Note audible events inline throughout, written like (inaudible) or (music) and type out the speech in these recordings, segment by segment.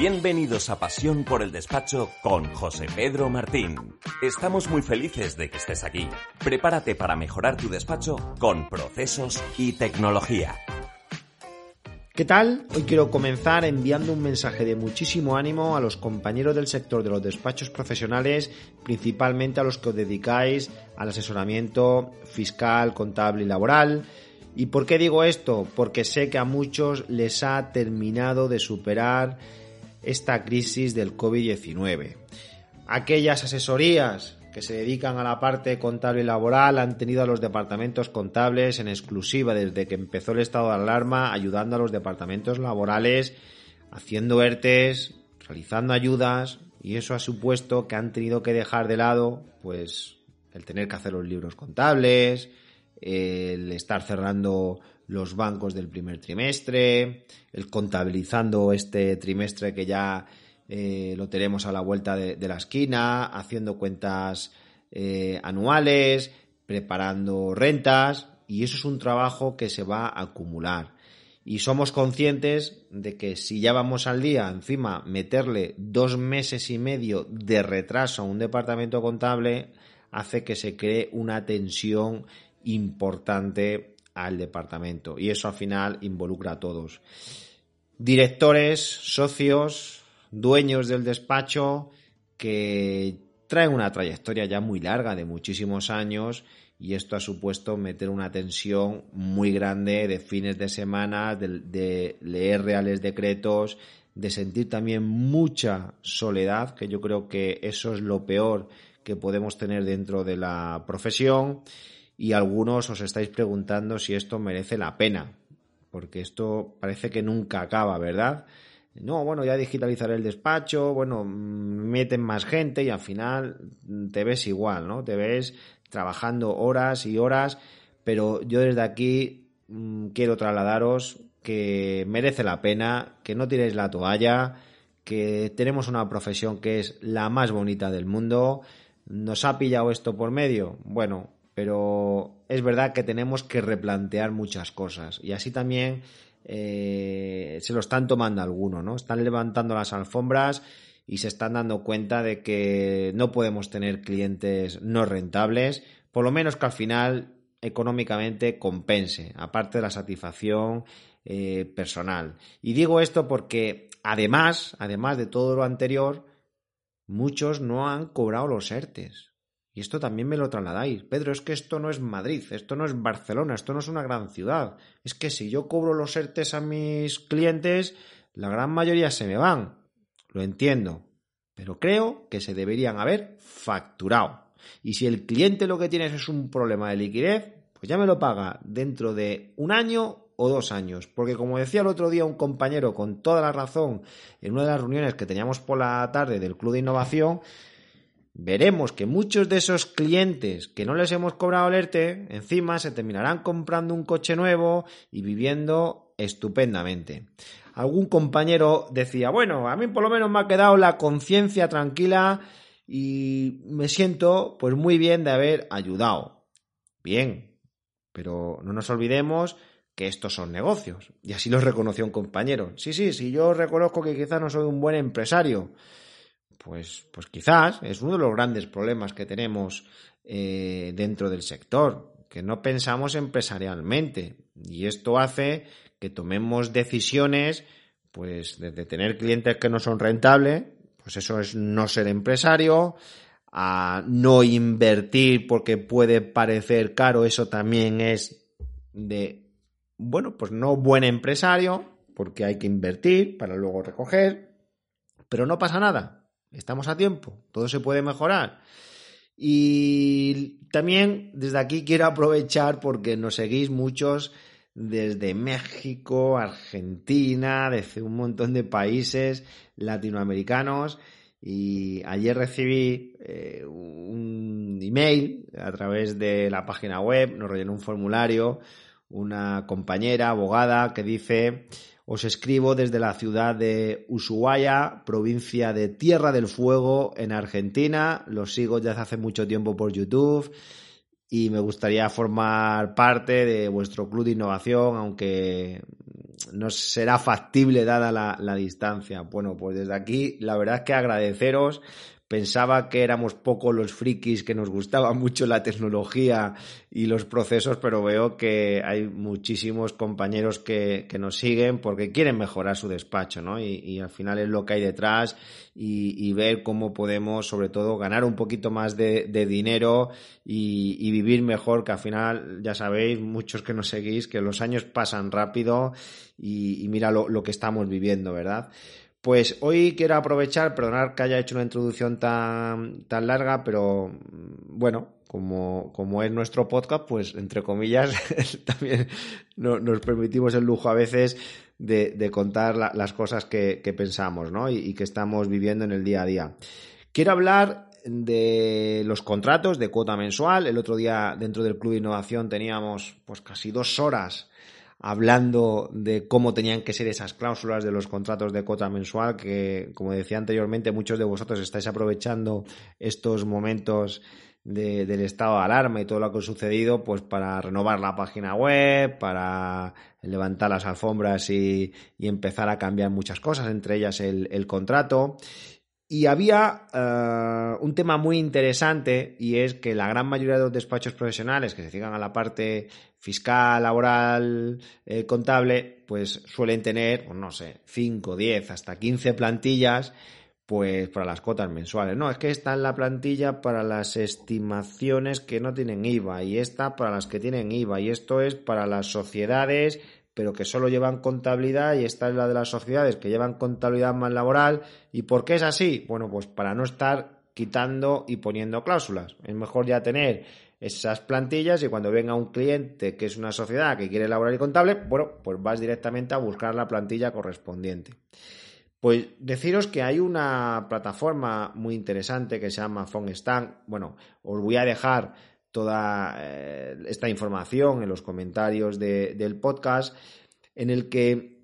Bienvenidos a Pasión por el Despacho con José Pedro Martín. Estamos muy felices de que estés aquí. Prepárate para mejorar tu despacho con procesos y tecnología. ¿Qué tal? Hoy quiero comenzar enviando un mensaje de muchísimo ánimo a los compañeros del sector de los despachos profesionales, principalmente a los que os dedicáis al asesoramiento fiscal, contable y laboral. ¿Y por qué digo esto? Porque sé que a muchos les ha terminado de superar esta crisis del COVID-19. Aquellas asesorías que se dedican a la parte contable y laboral han tenido a los departamentos contables en exclusiva desde que empezó el estado de alarma, ayudando a los departamentos laborales, haciendo ERTES, realizando ayudas, y eso ha supuesto que han tenido que dejar de lado, pues, el tener que hacer los libros contables, el estar cerrando los bancos del primer trimestre, el contabilizando este trimestre que ya eh, lo tenemos a la vuelta de, la esquina, haciendo cuentas eh, anuales, preparando rentas, y eso es un trabajo que se va a acumular. Y somos conscientes de que si ya vamos al día, encima, meterle dos meses y medio de retraso a un departamento contable, hace que se cree una tensión importante al departamento y eso al final involucra a todos. Directores, socios, dueños del despacho que traen una trayectoria ya muy larga de muchísimos años y esto ha supuesto meter una tensión muy grande de fines de semana, de, de, leer reales decretos, de sentir también mucha soledad, que yo creo que eso es lo peor que podemos tener dentro de la profesión y algunos os estáis preguntando si esto merece la pena, porque esto parece que nunca acaba, ¿verdad? No, bueno, ya digitalizaré el despacho, bueno, meten más gente y al final te ves igual, ¿no? Te ves trabajando horas y horas, pero yo desde aquí mmm, quiero trasladaros que merece la pena, que no tiréis la toalla, que tenemos una profesión que es la más bonita del mundo. ¿Nos ha pillado esto por medio? Bueno, pero es verdad que tenemos que replantear muchas cosas y así también eh, se lo están tomando algunos, ¿no? Están levantando las alfombras y se están dando cuenta de que no podemos tener clientes no rentables, por lo menos que al final económicamente compense, aparte de la satisfacción eh, personal. Y digo esto porque además, además de todo lo anterior, muchos no han cobrado los ERTES. Y esto también me lo trasladáis. Pedro, es que esto no es Madrid, esto no es Barcelona, esto no es una gran ciudad. Es que si yo cobro los ERTES a mis clientes, la gran mayoría se me van. Lo entiendo. Pero creo que se deberían haber facturado. Y si el cliente lo que tiene es un problema de liquidez, pues ya me lo paga dentro de un año o dos años. Porque como decía el otro día un compañero con toda la razón en una de las reuniones que teníamos por la tarde del Club de Innovación, veremos que muchos de esos clientes que no les hemos cobrado el ERTE, encima se terminarán comprando un coche nuevo y viviendo estupendamente. Algún compañero decía, bueno, a mí por lo menos me ha quedado la conciencia tranquila y me siento pues muy bien de haber ayudado. Bien, pero no nos olvidemos que estos son negocios. Y así lo reconoció un compañero. Sí, sí, sí, yo reconozco que quizás no soy un buen empresario pues, pues quizás es uno de los grandes problemas que tenemos eh, dentro del sector, que no pensamos empresarialmente. Y esto hace que tomemos decisiones, pues desde tener clientes que no son rentables, pues eso es no ser empresario, a no invertir porque puede parecer caro, eso también es de, bueno, pues no buen empresario, porque hay que invertir para luego recoger, pero no pasa nada, Estamos a tiempo, todo se puede mejorar. Y también desde aquí quiero aprovechar porque nos seguís muchos desde México, Argentina, desde un montón de países latinoamericanos. Y ayer recibí eh, un email a través de la página web, nos rellenó un formulario, una compañera abogada que dice os escribo desde la ciudad de Ushuaia, provincia de Tierra del Fuego, en Argentina. Los sigo desde hace mucho tiempo por YouTube y me gustaría formar parte de vuestro club de innovación, aunque nos será factible dada la, la distancia. Bueno, pues desde aquí la verdad es que agradeceros Pensaba que éramos pocos los frikis que nos gustaba (laughs) mucho la tecnología y los procesos, pero veo que hay muchísimos compañeros que, que nos siguen porque quieren mejorar su despacho, ¿no? Y, y al final es lo que hay detrás y, y, ver cómo podemos, sobre todo, ganar un poquito más de, de dinero y, y, vivir mejor, que al final, ya sabéis, muchos que nos seguís, que los años pasan rápido y, mira lo, lo que estamos viviendo, ¿verdad? Pues hoy quiero aprovechar, perdonar que haya hecho una introducción tan, tan larga, pero mm, bueno, como, como es nuestro podcast, pues entre comillas, (laughs) también no, nos permitimos el lujo a veces de, contar la, las cosas que, que pensamos ¿no? Y, y, que estamos viviendo en el día a día. Quiero hablar de los contratos de cuota mensual. El otro día dentro del Club de Innovación teníamos pues casi dos horas hablando de cómo tenían que ser esas cláusulas de los contratos de cuota mensual, que como decía anteriormente, muchos de vosotros estáis aprovechando estos momentos de, del estado de alarma y todo lo que ha sucedido, pues para renovar la página web, para levantar las alfombras y, empezar a cambiar muchas cosas, entre ellas el, el contrato. Y había uh, un tema muy interesante y es que la gran mayoría de los despachos profesionales que se dedican a la parte fiscal, laboral, eh, contable, pues suelen tener, pues no sé, 5, 10, hasta 15 plantillas pues para las cuotas mensuales. No, es que está en la plantilla para las estimaciones que no tienen IVA y esta para las que tienen IVA y esto es para las sociedades pero que solo llevan contabilidad y esta es la de las sociedades que llevan contabilidad más laboral. ¿Y por qué es así? Bueno, pues para no estar quitando y poniendo cláusulas. Es mejor ya tener esas plantillas y cuando venga un cliente que es una sociedad que quiere laboral y contable, bueno, pues vas directamente a buscar la plantilla correspondiente. Pues deciros que hay una plataforma muy interesante que se llama PhoneStand. Bueno, os voy a dejar toda eh, esta información en los comentarios de, del podcast, en el que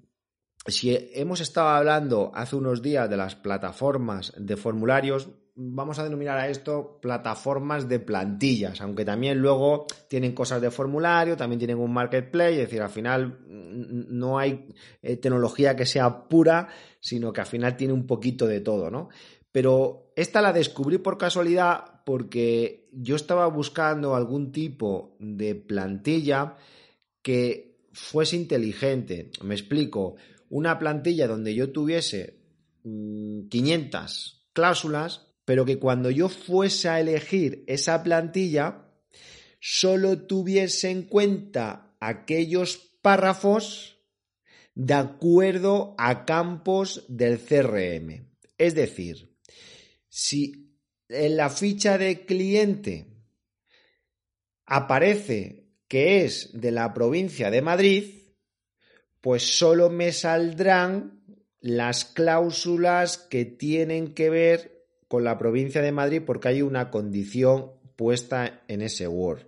si hemos estado hablando hace unos días de las plataformas de formularios, vamos a denominar a esto plataformas de plantillas, aunque también luego tienen cosas de formulario, también tienen un marketplace, es decir, al final no hay eh, tecnología que sea pura, sino que al final tiene un poquito de todo, ¿no? Pero esta la descubrí por casualidad porque yo estaba buscando algún tipo de plantilla que fuese inteligente. Me explico, una plantilla donde yo tuviese 500 mm, cláusulas, pero que cuando yo fuese a elegir esa plantilla, solo tuviese en cuenta aquellos párrafos de acuerdo a campos del CRM. Es decir, si en la ficha de cliente aparece que es de la provincia de Madrid, pues solo me saldrán las cláusulas que tienen que ver con la provincia de Madrid porque hay una condición puesta en ese Word.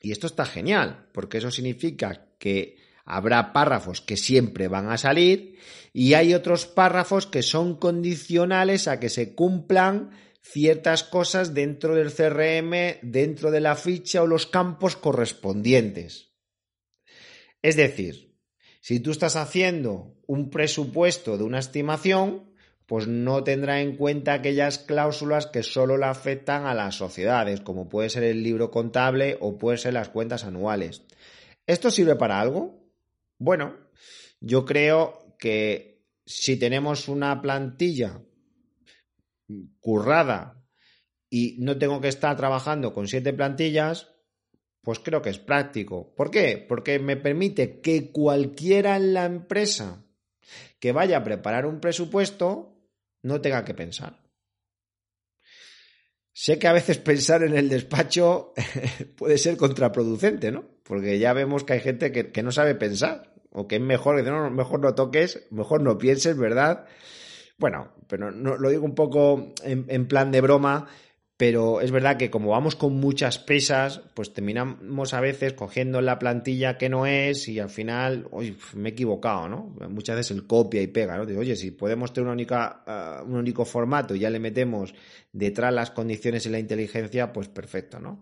Y esto está genial, porque eso significa que habrá párrafos que siempre van a salir y hay otros párrafos que son condicionales a que se cumplan ciertas cosas dentro del CRM, dentro de la ficha o los campos correspondientes. Es decir, si tú estás haciendo un presupuesto de una estimación, pues no tendrá en cuenta aquellas cláusulas que solo le afectan a las sociedades, como puede ser el libro contable o puede ser las cuentas anuales. ¿Esto sirve para algo? Bueno, yo creo que si tenemos una plantilla currada y no tengo que estar trabajando con siete plantillas, pues creo que es práctico. ¿Por qué? Porque me permite que cualquiera en la empresa que vaya a preparar un presupuesto no tenga que pensar. Sé que a veces pensar en el despacho (laughs) puede ser contraproducente, ¿no? Porque ya vemos que hay gente que, no sabe pensar o que es mejor, que no, mejor no toques, mejor no pienses, ¿verdad? Bueno, pero no, lo digo un poco en, plan de broma, pero es verdad que como vamos con muchas pesas, pues terminamos a veces cogiendo la plantilla que no es y al final, uy, me he equivocado, ¿no? Muchas veces el copia y pega, ¿no? Digo, oye, si podemos tener una única, uh, un único formato y ya le metemos detrás las condiciones y la inteligencia, pues perfecto, ¿no?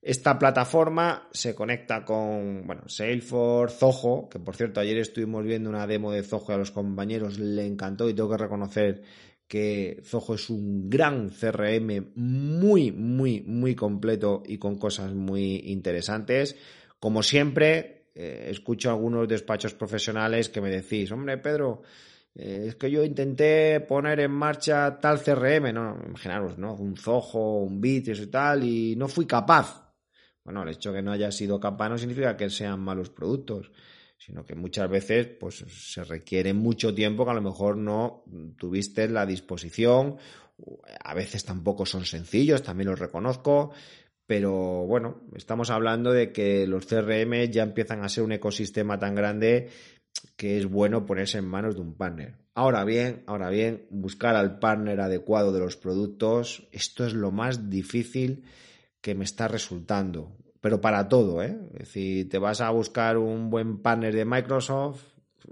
Esta plataforma se conecta con, bueno, Salesforce, Zoho, que por cierto ayer estuvimos viendo una demo de Zoho y a los compañeros le encantó y tengo que reconocer que Zoho es un gran CRM muy, muy, muy completo y con cosas muy interesantes. Como siempre, eh, escucho algunos despachos profesionales que me decís, hombre, Pedro, eh, es que yo intenté poner en marcha tal CRM, no, imaginaros, ¿no? Un Zoho, un Bittrex y tal, y no fui capaz. Bueno, el hecho de que no haya sido capaz no significa que sean malos productos sino que muchas veces pues se requiere mucho tiempo que a lo mejor no tuviste la disposición, a veces tampoco son sencillos, también los reconozco, pero bueno, estamos hablando de que los CRM ya empiezan a ser un ecosistema tan grande que es bueno ponerse en manos de un partner. Ahora bien, ahora bien, buscar al partner adecuado de los productos, esto es lo más difícil que me está resultando pero para todo, ¿eh? Es decir, te vas a buscar un buen partner de Microsoft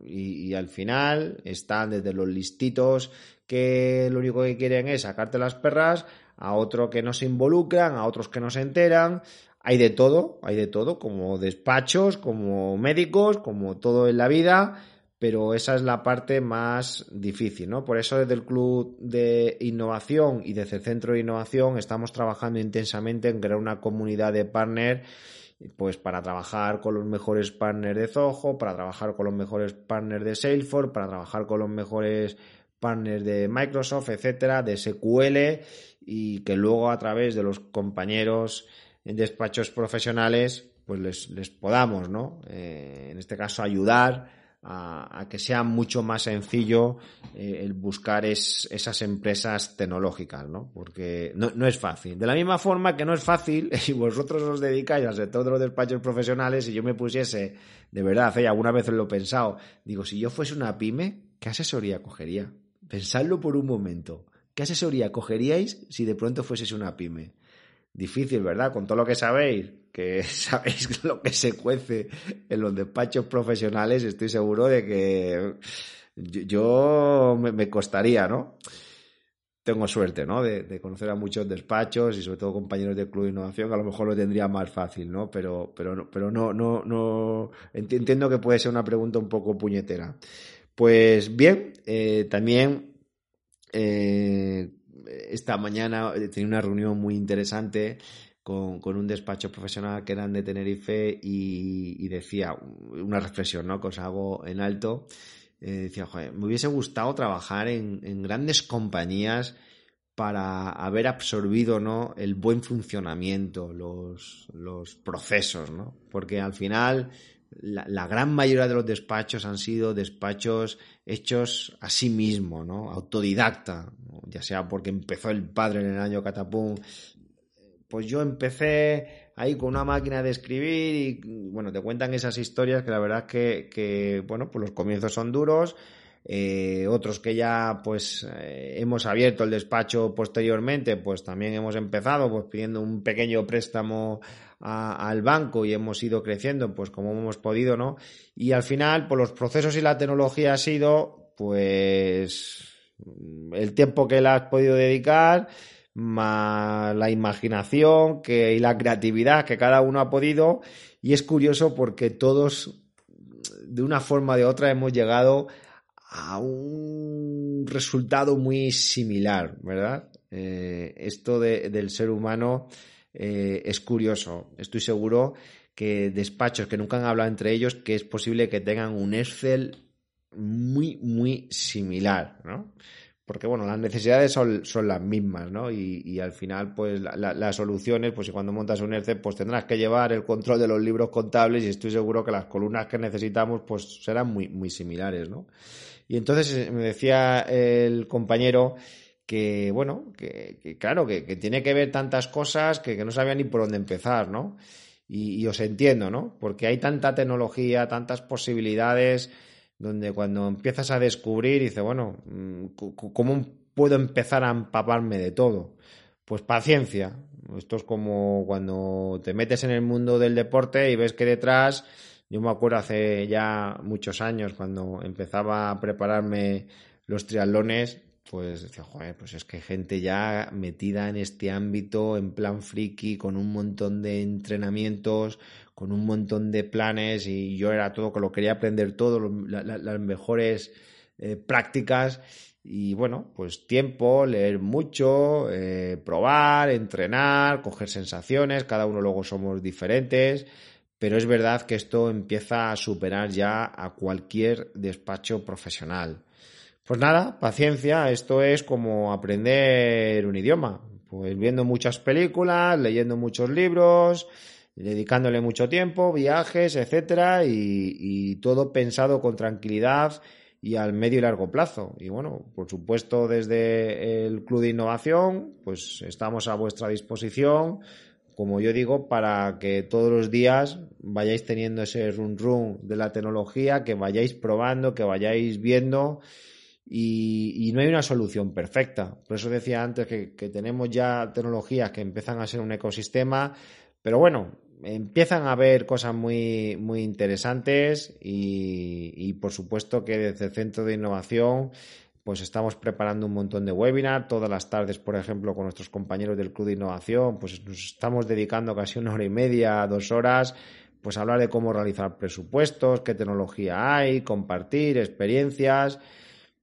y, al final están desde los listitos que lo único que quieren es sacarte las perras, a otros que no se involucran, a otros que no se enteran. Hay de todo, hay de todo, como despachos, como médicos, como todo en la vida pero esa es la parte más difícil, ¿no? Por eso desde el Club de Innovación y desde el Centro de Innovación estamos trabajando intensamente en crear una comunidad de partners pues para trabajar con los mejores partners de Zoho, para trabajar con los mejores partners de Salesforce, para trabajar con los mejores partners de Microsoft, etcétera, de SQL y que luego a través de los compañeros en despachos profesionales pues les, podamos, ¿no? Eh, en este caso ayudar a, que sea mucho más sencillo eh, el buscar esas empresas tecnológicas, ¿no? Porque no, no, es fácil. De la misma forma que no es fácil, (laughs) y vosotros os dedicáis al sector de los despachos profesionales, si yo me pusiese, de verdad, ¿eh? alguna vez lo he pensado, digo, si yo fuese una pyme, ¿qué asesoría cogería? Pensadlo por un momento. ¿Qué asesoría cogeríais si de pronto fueseis una pyme? Difícil, ¿verdad? Con todo lo que sabéis, que (laughs) sabéis lo que se cuece en los despachos profesionales, estoy seguro de que yo, me, costaría, ¿no? Tengo suerte, ¿no? De, conocer a muchos despachos y sobre todo compañeros del Club de Innovación, que a lo mejor lo tendría más fácil, ¿no? Pero, pero, pero no, no, no. Entiendo que puede ser una pregunta un poco puñetera. Pues bien, eh, también eh, esta mañana he tenido una reunión muy interesante con, un despacho profesional que eran de Tenerife y, decía una reflexión, ¿no? Que os hago en alto. Eh, decía, joder, me hubiese gustado trabajar en, grandes compañías para haber absorbido ¿no? el buen funcionamiento, los, los procesos, ¿no? Porque al final la, gran mayoría de los despachos han sido despachos hechos a sí mismo, ¿no? Autodidacta, ya sea porque empezó el padre en el año catapum. Pues yo empecé ahí con una máquina de escribir y, bueno, te cuentan esas historias que la verdad es que, bueno, pues los comienzos son duros. Eh, otros que ya pues eh, hemos abierto el despacho posteriormente, pues también hemos empezado pues pidiendo un pequeño préstamo al banco y hemos ido creciendo pues como hemos podido, ¿no? Y al final, pues los procesos y la tecnología ha sido pues el tiempo que le has podido dedicar, más la imaginación que, y la creatividad que cada uno ha podido. Y es curioso porque todos, de una forma o de otra, hemos llegado a un resultado muy similar, ¿verdad? Eh, esto del ser humano eh, es curioso. Estoy seguro que despachos que nunca han hablado entre ellos, que es posible que tengan un Excel muy, muy similar, ¿no? Porque, bueno, las necesidades son, las mismas, ¿no? Y, al final, pues, las soluciones, pues, si cuando montas un Excel, pues tendrás que llevar el control de los libros contables y estoy seguro que las columnas que necesitamos, pues, serán muy, muy similares, ¿no? Y entonces eh, me decía el compañero que, bueno, que, claro, que, tiene que ver tantas cosas que, no sabía ni por dónde empezar, ¿no? Y, os entiendo, ¿no? Porque hay tanta tecnología, tantas posibilidades, donde cuando empiezas a descubrir, dices, bueno, mm, ¿cómo puedo empezar a empaparme de todo? Pues paciencia. Esto es como cuando te metes en el mundo del deporte y ves que detrás, yo me acuerdo hace ya muchos años, cuando empezaba a prepararme los triatlones, pues decía, joder, pues es que gente ya metida en este ámbito en plan friki, con un montón de entrenamientos, con un montón de planes y yo era todo, que lo quería aprender todo, las mejores eh, prácticas. Y bueno, pues tiempo, leer mucho, eh, probar, entrenar, coger sensaciones, cada uno luego somos diferentes, pero es verdad que esto empieza a superar ya a cualquier despacho profesional. Pues nada, paciencia, esto es como aprender un idioma, pues viendo muchas películas, leyendo muchos libros, dedicándole mucho tiempo, viajes, etcétera, y, todo pensado con tranquilidad y al medio y largo plazo. Y bueno, por supuesto, desde el Club de Innovación, pues estamos a vuestra disposición, como yo digo, para que todos los días vayáis teniendo ese run run de la tecnología, que vayáis probando, que vayáis viendo. Y, no hay una solución perfecta. Por eso decía antes que, que tenemos ya tecnologías que empiezan a ser un ecosistema, pero bueno, empiezan a haber cosas muy, muy interesantes y, por supuesto que desde el Centro de Innovación pues estamos preparando un montón de webinars todas las tardes, por ejemplo, con nuestros compañeros del Club de Innovación, pues nos estamos dedicando casi una hora y media, dos horas, pues a hablar de cómo realizar presupuestos, qué tecnología hay, compartir experiencias.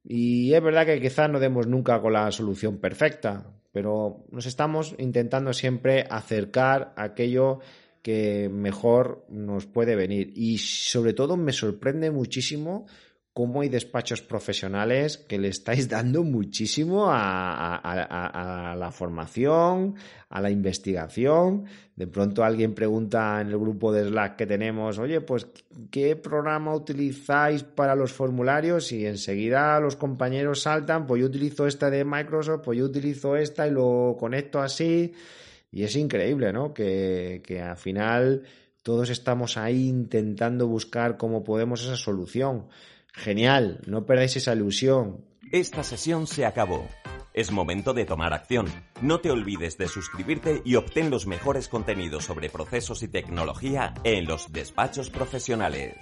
Y es verdad que quizás no demos nunca con la solución perfecta, pero nos estamos intentando siempre acercar a aquello que mejor nos puede venir. Y sobre todo me sorprende muchísimo cómo hay despachos profesionales que le estáis dando muchísimo a, la formación, a la investigación. De pronto alguien pregunta en el grupo de Slack que tenemos, oye, pues, ¿qué programa utilizáis para los formularios? Y enseguida los compañeros saltan, pues yo utilizo esta de Microsoft, pues yo utilizo esta y lo conecto así. Y es increíble, ¿no? Que, que al final todos estamos ahí intentando buscar cómo podemos esa solución. Genial, no perdáis esa ilusión. Esta sesión se acabó. Es momento de tomar acción. No te olvides de suscribirte y obtén los mejores contenidos sobre procesos y tecnología en los despachos profesionales.